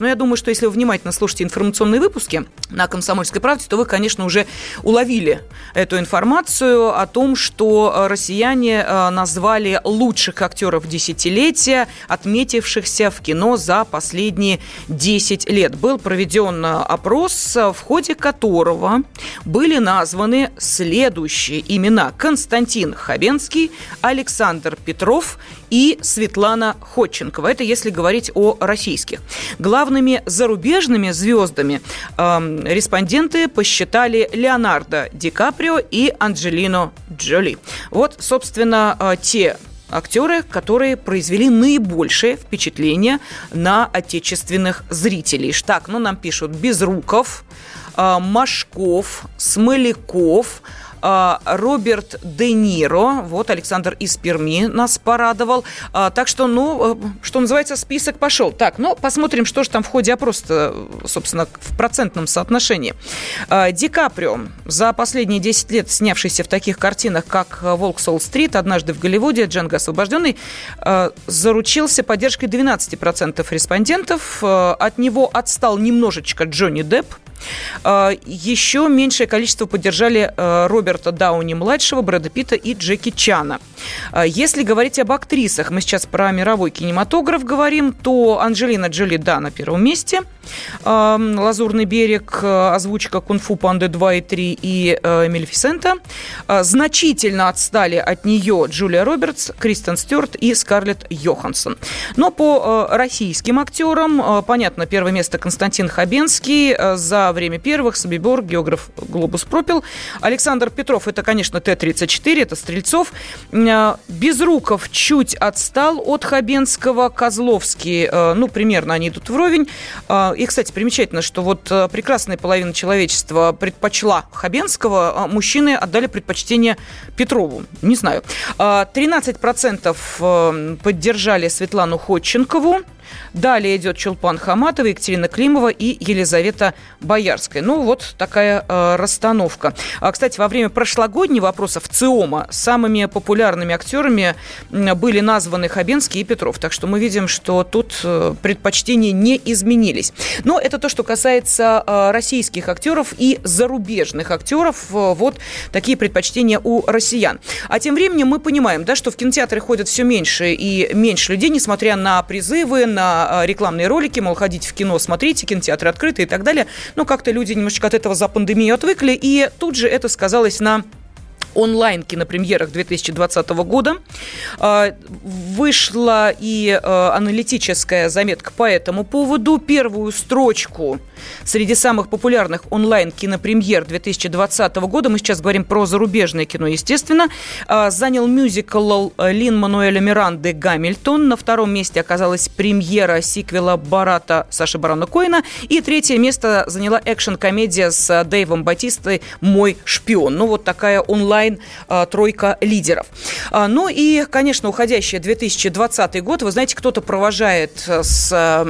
Но я думаю, что если вы внимательно слушаете информационные выпуски на «Комсомольской правде», то вы, конечно, уже уловили эту информацию о том, что россияне э, назвали лучших актеров десятилетия, отметившихся в кино за последние 10 лет. Был проведен опрос, в ходе которого были названы следующие имена. Константин Хабенский, Александр Петров и Светлана Ходченкова. Это если говорить о российских. Главными зарубежными звездами э, респонденты посчитали Леонардо Ди Каприо и Анджелину Джоли. Вот, собственно, э, те актеры, которые произвели наибольшее впечатление на отечественных зрителей. Так, ну нам пишут Безруков, э, Машков, Смоляков, Роберт Де Ниро. Вот Александр из Перми нас порадовал. А, так что, ну, э, что называется, список пошел. Так, ну, посмотрим, что же там в ходе опроса, собственно, в процентном соотношении. А, Ди Каприо за последние 10 лет снявшийся в таких картинах, как «Волк Солл-стрит», «Однажды в Голливуде», «Джанго освобожденный», заручился поддержкой 12% респондентов. От него отстал немножечко Джонни Депп, а, Еще меньшее количество поддержали а, Роберта Дауни-младшего, Брэда Питта и Джеки Чана. А, если говорить об актрисах, мы сейчас про мировой кинематограф говорим, то Анджелина Джоли, да, на первом месте. «Лазурный берег», озвучка «Кунг-фу Панды 2» и 3 и «Мелефисента». Значительно отстали от нее Джулия Робертс, Кристен Стюарт и Скарлетт Йоханссон. Но по российским актерам, понятно, первое место Константин Хабенский за время первых Собибор, географ Глобус пропил. Александр Петров, это, конечно, Т-34, это Стрельцов. Э, Безруков чуть отстал от Хабенского. Козловский, э, ну, примерно они идут вровень. Э, и, кстати, примечательно, что вот прекрасная половина человечества предпочла Хабенского, а мужчины отдали предпочтение Петрову. Не знаю. 13% поддержали Светлану Ходченкову. Далее идет Чулпан Хаматова, Екатерина Климова и Елизавета Боярская. Ну, вот такая э, расстановка. А, кстати, во время прошлогоднего опроса в ЦИОМа самыми популярными актерами были названы Хабенский и Петров. Так что мы видим, что тут э, предпочтения не изменились. Но это то, что касается э, российских актеров и зарубежных актеров. Э, вот такие предпочтения у россиян. А тем временем мы понимаем, да, что в кинотеатры ходят все меньше и меньше людей, несмотря на призывы, на а, рекламные ролики, мол, ходите в кино, смотрите, кинотеатры открыты и так далее. Но как-то люди немножечко от этого за пандемию отвыкли, и тут же это сказалось на онлайн кинопремьерах 2020 года. А, вышла и а, аналитическая заметка по этому поводу. Первую строчку среди самых популярных онлайн кинопремьер 2020 года, мы сейчас говорим про зарубежное кино, естественно, а, занял мюзикл Лин Мануэля Миранды «Гамильтон». На втором месте оказалась премьера сиквела Барата Саши Барана Коина. И третье место заняла экшн-комедия с Дэйвом Батистой «Мой шпион». Ну, вот такая онлайн онлайн-тройка а, лидеров. А, ну и, конечно, уходящий 2020 год, вы знаете, кто-то провожает с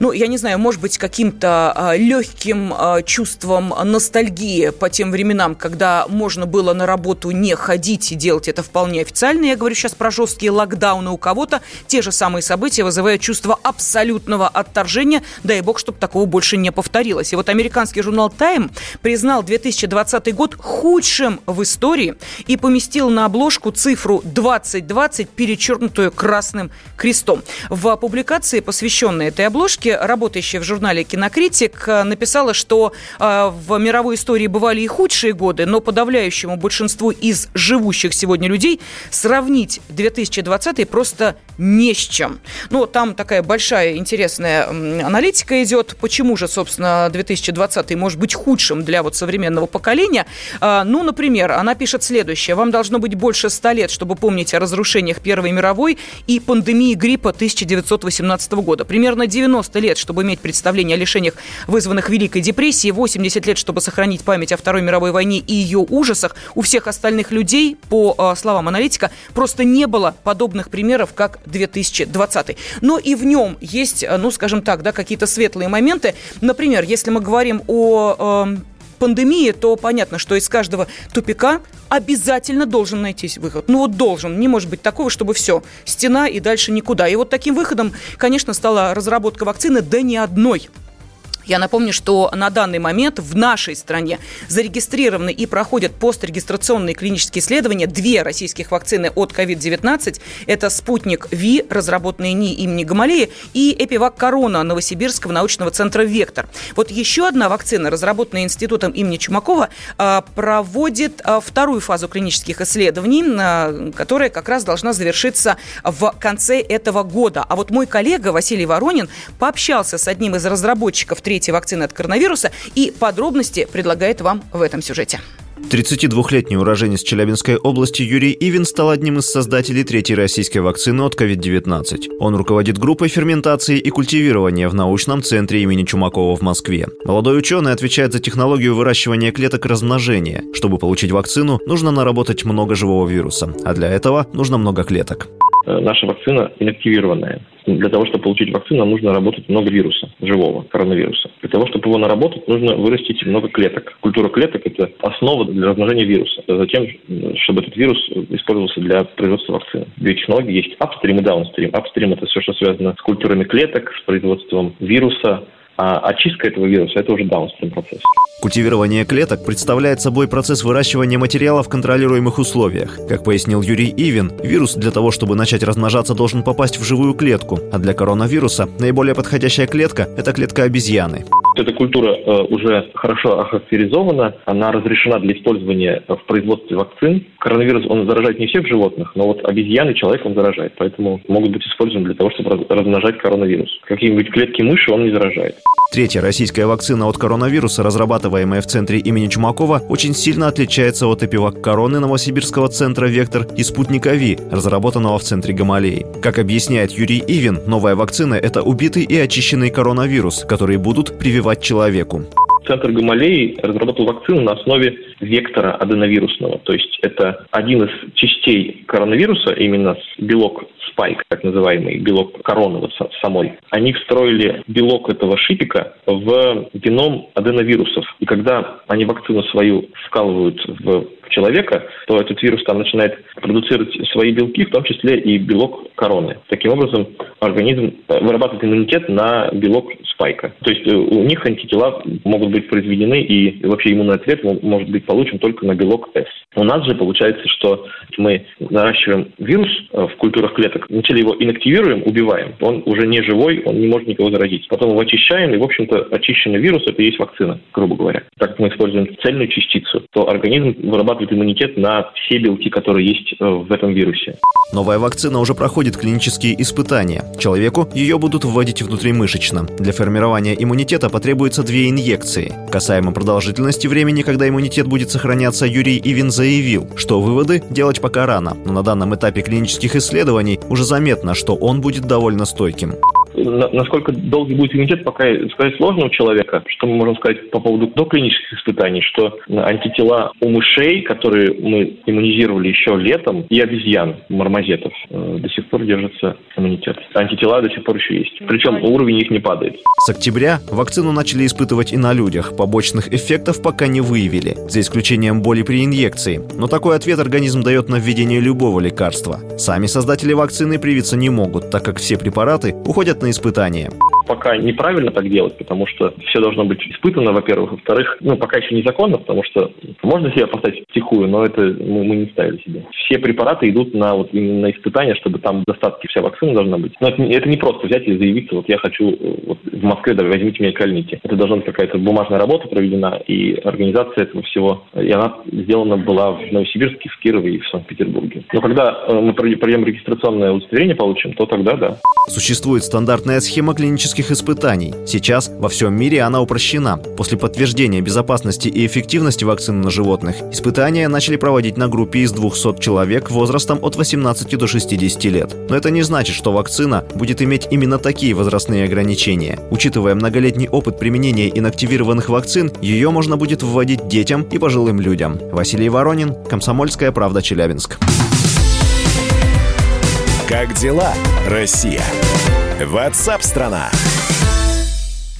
ну, я не знаю, может быть, каким-то а, легким а, чувством ностальгии по тем временам, когда можно было на работу не ходить и делать это вполне официально. Я говорю сейчас про жесткие локдауны у кого-то. Те же самые события вызывают чувство абсолютного отторжения. Дай бог, чтобы такого больше не повторилось. И вот американский журнал Time признал 2020 год худшим в истории и поместил на обложку цифру 2020, перечеркнутую красным крестом. В публикации, посвященной этой обложке, работающая в журнале «Кинокритик», э, написала, что э, в мировой истории бывали и худшие годы, но подавляющему большинству из живущих сегодня людей сравнить 2020 просто не с чем. Ну, там такая большая интересная аналитика идет. Почему же, собственно, 2020 может быть худшим для вот современного поколения? А, ну, например, она пишет следующее. Вам должно быть больше 100 лет, чтобы помнить о разрушениях Первой мировой и пандемии гриппа 1918 года. Примерно 90 лет, чтобы иметь представление о лишениях, вызванных Великой депрессией, 80 лет, чтобы сохранить память о Второй мировой войне и ее ужасах. У всех остальных людей, по а, словам аналитика, просто не было подобных примеров, как 2020. Но и в нем есть, а, ну, скажем так, да, какие-то светлые моменты. Например, если мы говорим о э, пандемии, то понятно, что из каждого тупика обязательно должен найтись выход. Ну вот должен. Не может быть такого, чтобы все, стена и дальше никуда. И вот таким выходом, конечно, стала разработка вакцины, да не одной. Я напомню, что на данный момент в нашей стране зарегистрированы и проходят пострегистрационные клинические исследования две российских вакцины от COVID-19. Это «Спутник Ви», разработанный НИИ имени Гамалеи, и «Эпивак Корона» Новосибирского научного центра «Вектор». Вот еще одна вакцина, разработанная Институтом имени Чумакова, а, проводит а, вторую фазу клинических исследований, а, которая как раз должна завершиться в конце этого года. А вот мой коллега Василий Воронин пообщался с одним из разработчиков третьей вакцины от коронавируса. И подробности предлагает вам в этом сюжете. 32-летний уроженец Челябинской области Юрий Ивин стал одним из создателей третьей российской вакцины от COVID-19. Он руководит группой ферментации и культивирования в научном центре имени Чумакова в Москве. Молодой ученый отвечает за технологию выращивания клеток размножения. Чтобы получить вакцину, нужно наработать много живого вируса, а для этого нужно много клеток. Э, наша вакцина инактивированная. Для того, чтобы получить вакцину, нам нужно работать много вируса, живого коронавируса. Для того, чтобы его наработать, нужно вырастить много клеток. Культура клеток – это основа для размножения вируса. Затем, чтобы этот вирус использовался для производства вакцины. Биотехнологии есть апстрим и даунстрим. Апстрим – это все, что связано с культурами клеток, с производством вируса, а очистка этого вируса – это уже даунстрим процесс. Культивирование клеток представляет собой процесс выращивания материала в контролируемых условиях. Как пояснил Юрий Ивин, вирус для того, чтобы начать размножаться, должен попасть в живую клетку, а для коронавируса наиболее подходящая клетка – это клетка обезьяны. Эта культура э, уже хорошо охарактеризована, она разрешена для использования в производстве вакцин. Коронавирус, он заражает не всех животных, но вот обезьяны человек он заражает, поэтому могут быть использованы для того, чтобы размножать коронавирус. Какие-нибудь клетки мыши он не заражает. Третья российская вакцина от коронавируса, разрабатываемая в центре имени Чумакова, очень сильно отличается от эпивак короны Новосибирского центра «Вектор» и спутника ВИ, разработанного в центре Гамалеи. Как объясняет Юрий Ивин, новая вакцина – это убитый и очищенный коронавирус, которые будут прививать человеку. Центр Гамалеи разработал вакцину на основе вектора аденовирусного. То есть это один из частей коронавируса, именно белок спайк, так называемый белок короны вот самой, они встроили белок этого шипика в геном аденовирусов. И когда они вакцину свою вкалывают в человека, то этот вирус там начинает продуцировать свои белки, в том числе и белок короны. Таким образом, организм вырабатывает иммунитет на белок спайка. То есть э, у них антитела могут быть произведены, и вообще иммунный ответ может быть получен только на белок S. У нас же получается, что мы наращиваем вирус э, в культурах клеток, вначале его инактивируем, убиваем, он уже не живой, он не может никого заразить. Потом его очищаем, и, в общем-то, очищенный вирус – это и есть вакцина, грубо говоря. Так как мы используем цельную частицу, то организм вырабатывает иммунитет на все белки, которые есть э, в этом вирусе. Новая вакцина уже проходит клинические испытания. Человеку ее будут вводить внутримышечно. Для формирования иммунитета потребуется две инъекции. Касаемо продолжительности времени, когда иммунитет будет сохраняться, Юрий Ивин заявил, что выводы делать пока рано, но на данном этапе клинических исследований уже заметно, что он будет довольно стойким насколько долгий будет иммунитет, пока сказать сложно у человека. Что мы можем сказать по поводу доклинических испытаний, что антитела у мышей, которые мы иммунизировали еще летом, и обезьян, мармозетов, э, до сих пор держится иммунитет. Антитела до сих пор еще есть. Причем уровень их не падает. С октября вакцину начали испытывать и на людях. Побочных эффектов пока не выявили, за исключением боли при инъекции. Но такой ответ организм дает на введение любого лекарства. Сами создатели вакцины привиться не могут, так как все препараты уходят на испытания. Пока неправильно так делать, потому что все должно быть испытано, во-первых. Во-вторых, ну, пока еще незаконно, потому что можно себя поставить втихую, но это мы, мы не ставили себе. Все препараты идут на вот именно испытания, чтобы там достатки вся вакцина должна быть. Но это, это не просто взять и заявиться, вот я хочу вот, в Москве, да, возьмите меня кольните. Это должна быть какая-то бумажная работа проведена, и организация этого всего, и она сделана была в Новосибирске, в Кирове и в Санкт-Петербурге. Но когда э, мы пройдем регистрационное удостоверение получим, то тогда да. Существует стандартная схема клинических испытаний. Сейчас во всем мире она упрощена. После подтверждения безопасности и эффективности вакцины на животных, испытания начали проводить на группе из 200 человек возрастом от 18 до 60 лет. Но это не значит, что вакцина будет иметь именно такие возрастные ограничения. Учитывая многолетний опыт применения инактивированных вакцин, ее можно будет вводить детям и пожилым людям. Василий Воронин, Комсомольская правда, Челябинск. Как дела, Россия? Ватсап-страна! страна